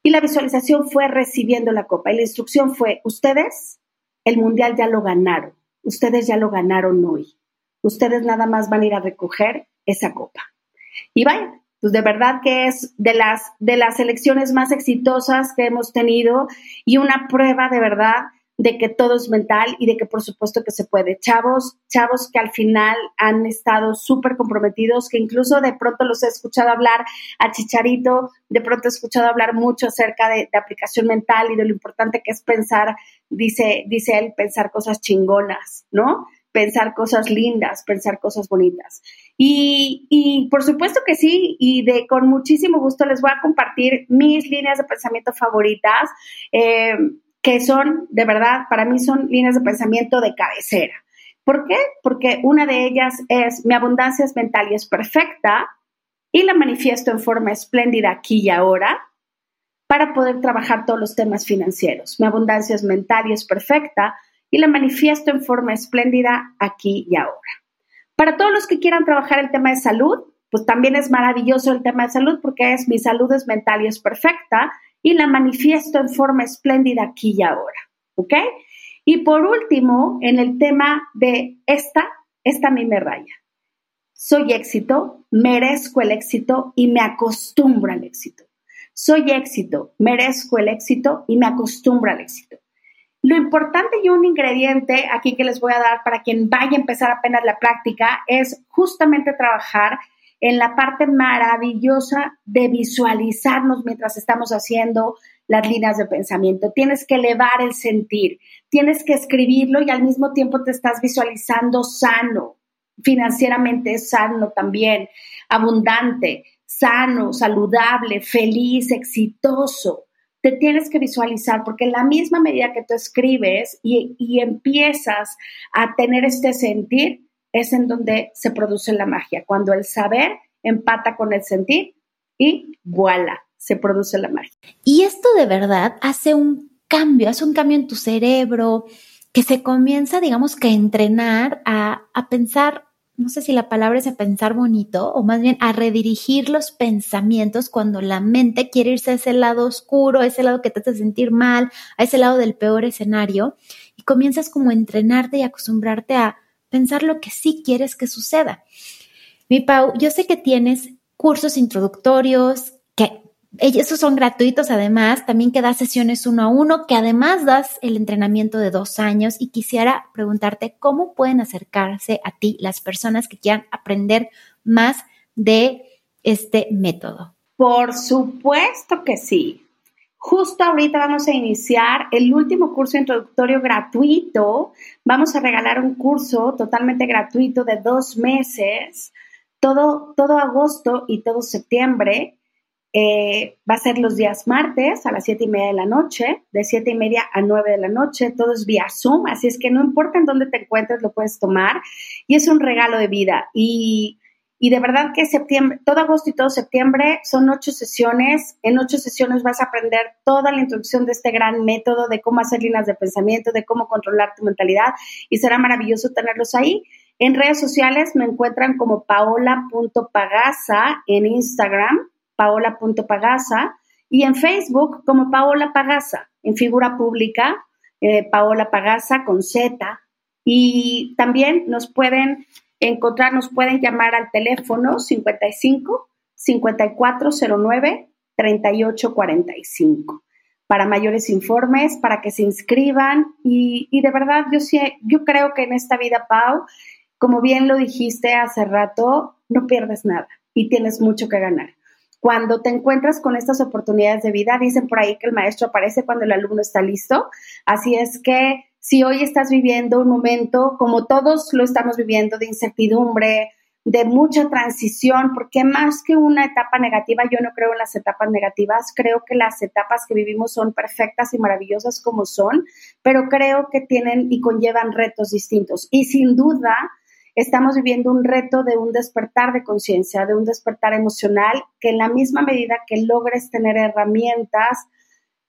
Y la visualización fue recibiendo la copa. Y la instrucción fue, ustedes, el mundial ya lo ganaron, ustedes ya lo ganaron hoy. Ustedes nada más van a ir a recoger esa copa. Y vaya, pues de verdad que es de las, de las elecciones más exitosas que hemos tenido y una prueba de verdad de que todo es mental y de que por supuesto que se puede. Chavos, chavos que al final han estado súper comprometidos, que incluso de pronto los he escuchado hablar a Chicharito, de pronto he escuchado hablar mucho acerca de, aplicación mental y de lo importante que es pensar, dice, dice él, pensar cosas chingonas, ¿no? Pensar cosas lindas, pensar cosas bonitas. Y, y, por supuesto que sí, y de con muchísimo gusto les voy a compartir mis líneas de pensamiento favoritas. Eh, que son, de verdad, para mí son líneas de pensamiento de cabecera. ¿Por qué? Porque una de ellas es mi abundancia es mental y es perfecta y la manifiesto en forma espléndida aquí y ahora para poder trabajar todos los temas financieros. Mi abundancia es mental y es perfecta y la manifiesto en forma espléndida aquí y ahora. Para todos los que quieran trabajar el tema de salud, pues también es maravilloso el tema de salud porque es mi salud es mental y es perfecta y la manifiesto en forma espléndida aquí y ahora. ¿Ok? Y por último, en el tema de esta, esta a mí me raya. Soy éxito, merezco el éxito y me acostumbro al éxito. Soy éxito, merezco el éxito y me acostumbro al éxito. Lo importante y un ingrediente aquí que les voy a dar para quien vaya a empezar apenas la práctica es justamente trabajar en la parte maravillosa de visualizarnos mientras estamos haciendo las líneas de pensamiento. Tienes que elevar el sentir, tienes que escribirlo y al mismo tiempo te estás visualizando sano, financieramente sano también, abundante, sano, saludable, feliz, exitoso. Te tienes que visualizar porque en la misma medida que tú escribes y, y empiezas a tener este sentir, es en donde se produce la magia, cuando el saber empata con el sentir y voilà, se produce la magia. Y esto de verdad hace un cambio, hace un cambio en tu cerebro, que se comienza, digamos, que a entrenar, a, a pensar, no sé si la palabra es a pensar bonito, o más bien a redirigir los pensamientos cuando la mente quiere irse a ese lado oscuro, a ese lado que te hace sentir mal, a ese lado del peor escenario, y comienzas como a entrenarte y acostumbrarte a pensar lo que sí quieres que suceda. Mi Pau, yo sé que tienes cursos introductorios, que esos son gratuitos además, también que das sesiones uno a uno, que además das el entrenamiento de dos años y quisiera preguntarte cómo pueden acercarse a ti las personas que quieran aprender más de este método? Por supuesto que sí. Justo ahorita vamos a iniciar el último curso introductorio gratuito. Vamos a regalar un curso totalmente gratuito de dos meses, todo, todo agosto y todo septiembre. Eh, va a ser los días martes a las siete y media de la noche, de siete y media a nueve de la noche, todo es vía Zoom, así es que no importa en dónde te encuentres, lo puedes tomar y es un regalo de vida. Y y de verdad que septiembre, todo agosto y todo septiembre son ocho sesiones. En ocho sesiones vas a aprender toda la introducción de este gran método, de cómo hacer líneas de pensamiento, de cómo controlar tu mentalidad. Y será maravilloso tenerlos ahí. En redes sociales me encuentran como paola.pagasa en Instagram, paola.pagasa, y en Facebook como Paola Pagasa, en figura pública, eh, Paola Pagasa con Z. Y también nos pueden encontrarnos, pueden llamar al teléfono 55 5409 3845 para mayores informes, para que se inscriban y, y, de verdad yo, yo creo que en esta vida, Pau, como bien lo dijiste hace rato, no pierdes nada y tienes mucho que ganar. Cuando te encuentras con estas oportunidades de vida, dicen por ahí que el maestro aparece cuando el alumno está listo, así es que si hoy estás viviendo un momento, como todos lo estamos viviendo, de incertidumbre, de mucha transición, porque más que una etapa negativa, yo no creo en las etapas negativas, creo que las etapas que vivimos son perfectas y maravillosas como son, pero creo que tienen y conllevan retos distintos. Y sin duda, estamos viviendo un reto de un despertar de conciencia, de un despertar emocional, que en la misma medida que logres tener herramientas,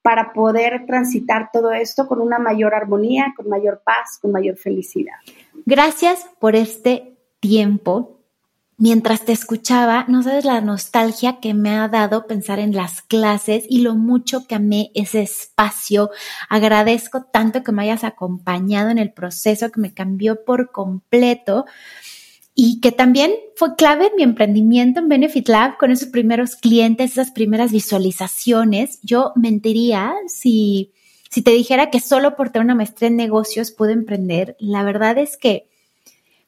para poder transitar todo esto con una mayor armonía, con mayor paz, con mayor felicidad. Gracias por este tiempo. Mientras te escuchaba, no sabes la nostalgia que me ha dado pensar en las clases y lo mucho que amé ese espacio. Agradezco tanto que me hayas acompañado en el proceso que me cambió por completo y que también fue clave en mi emprendimiento en Benefit Lab con esos primeros clientes, esas primeras visualizaciones. Yo mentiría si, si te dijera que solo por tener una maestría en negocios pude emprender. La verdad es que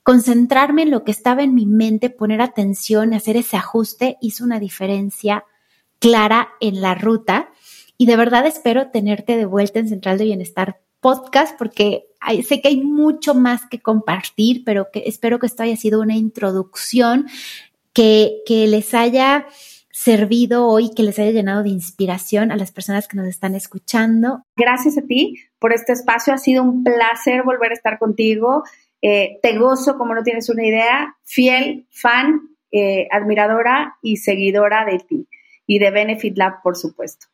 concentrarme en lo que estaba en mi mente, poner atención, hacer ese ajuste, hizo una diferencia clara en la ruta. Y de verdad espero tenerte de vuelta en Central de Bienestar podcast porque sé que hay mucho más que compartir, pero que espero que esto haya sido una introducción que, que les haya servido hoy, que les haya llenado de inspiración a las personas que nos están escuchando. Gracias a ti por este espacio. Ha sido un placer volver a estar contigo. Eh, te gozo, como no tienes una idea, fiel, fan, eh, admiradora y seguidora de ti y de Benefit Lab, por supuesto.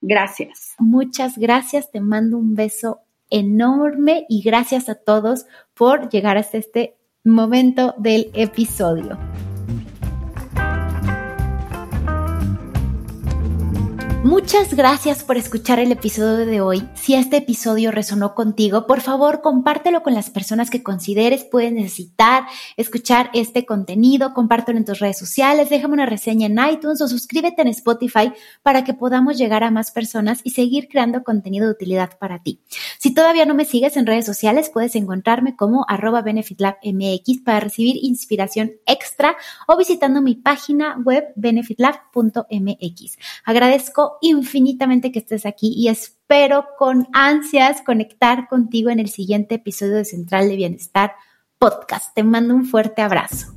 Gracias. Muchas gracias. Te mando un beso enorme y gracias a todos por llegar hasta este momento del episodio. Muchas gracias por escuchar el episodio de hoy. Si este episodio resonó contigo, por favor compártelo con las personas que consideres pueden necesitar escuchar este contenido. Compártelo en tus redes sociales, déjame una reseña en iTunes o suscríbete en Spotify para que podamos llegar a más personas y seguir creando contenido de utilidad para ti. Si todavía no me sigues en redes sociales, puedes encontrarme como arroba benefitlabmx para recibir inspiración extra o visitando mi página web benefitlab.mx. Infinitamente que estés aquí y espero con ansias conectar contigo en el siguiente episodio de Central de Bienestar Podcast. Te mando un fuerte abrazo.